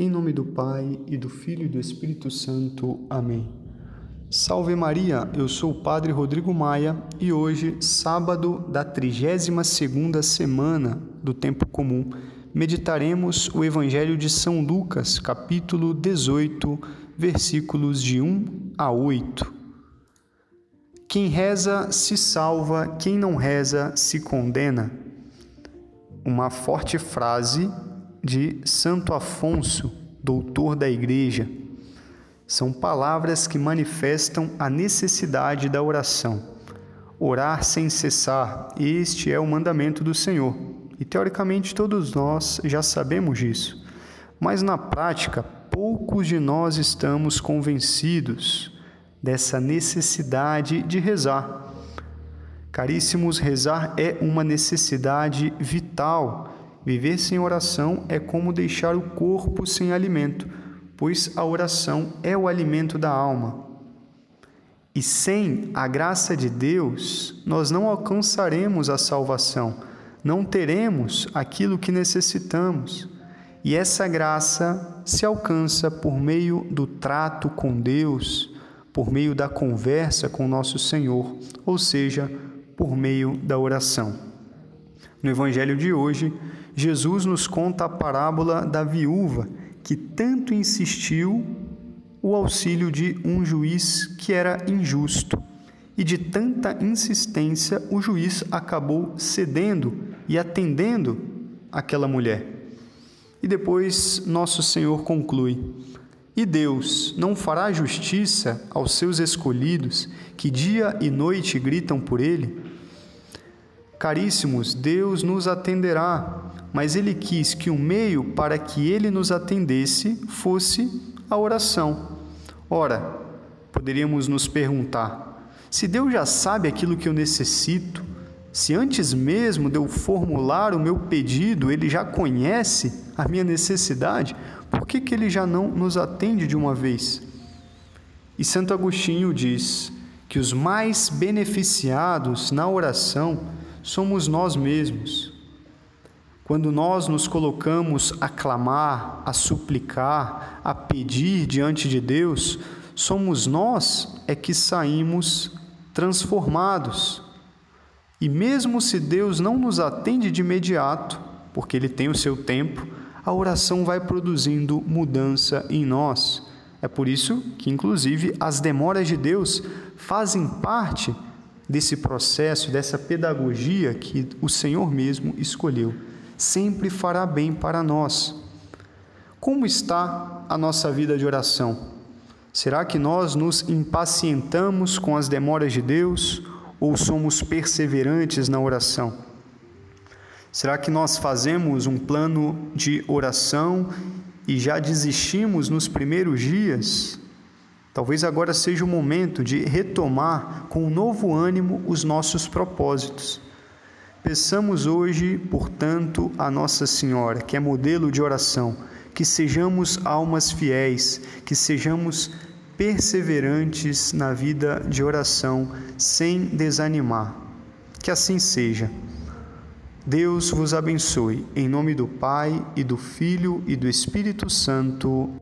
Em nome do Pai e do Filho e do Espírito Santo. Amém. Salve Maria, eu sou o Padre Rodrigo Maia e hoje, sábado da 32ª semana do tempo comum, meditaremos o Evangelho de São Lucas, capítulo 18, versículos de 1 a 8. Quem reza se salva, quem não reza se condena. Uma forte frase de Santo Afonso, doutor da Igreja. São palavras que manifestam a necessidade da oração. Orar sem cessar, este é o mandamento do Senhor. E teoricamente todos nós já sabemos disso. Mas na prática, poucos de nós estamos convencidos dessa necessidade de rezar. Caríssimos, rezar é uma necessidade vital Viver sem oração é como deixar o corpo sem alimento, pois a oração é o alimento da alma. E sem a graça de Deus, nós não alcançaremos a salvação, não teremos aquilo que necessitamos. E essa graça se alcança por meio do trato com Deus, por meio da conversa com nosso Senhor, ou seja, por meio da oração. No Evangelho de hoje, Jesus nos conta a parábola da viúva que tanto insistiu o auxílio de um juiz que era injusto. E de tanta insistência, o juiz acabou cedendo e atendendo aquela mulher. E depois nosso Senhor conclui: E Deus não fará justiça aos seus escolhidos que dia e noite gritam por ele? Caríssimos, Deus nos atenderá, mas Ele quis que o meio para que Ele nos atendesse fosse a oração. Ora, poderíamos nos perguntar: se Deus já sabe aquilo que eu necessito, se antes mesmo de eu formular o meu pedido, Ele já conhece a minha necessidade, por que, que Ele já não nos atende de uma vez? E Santo Agostinho diz que os mais beneficiados na oração somos nós mesmos. Quando nós nos colocamos a clamar, a suplicar, a pedir diante de Deus, somos nós é que saímos transformados. E mesmo se Deus não nos atende de imediato, porque Ele tem o seu tempo, a oração vai produzindo mudança em nós. É por isso que, inclusive, as demoras de Deus fazem parte desse processo, dessa pedagogia que o Senhor mesmo escolheu. Sempre fará bem para nós. Como está a nossa vida de oração? Será que nós nos impacientamos com as demoras de Deus ou somos perseverantes na oração? Será que nós fazemos um plano de oração e já desistimos nos primeiros dias? Talvez agora seja o momento de retomar com um novo ânimo os nossos propósitos. Peçamos hoje, portanto, a Nossa Senhora, que é modelo de oração, que sejamos almas fiéis, que sejamos perseverantes na vida de oração, sem desanimar. Que assim seja. Deus vos abençoe. Em nome do Pai e do Filho e do Espírito Santo.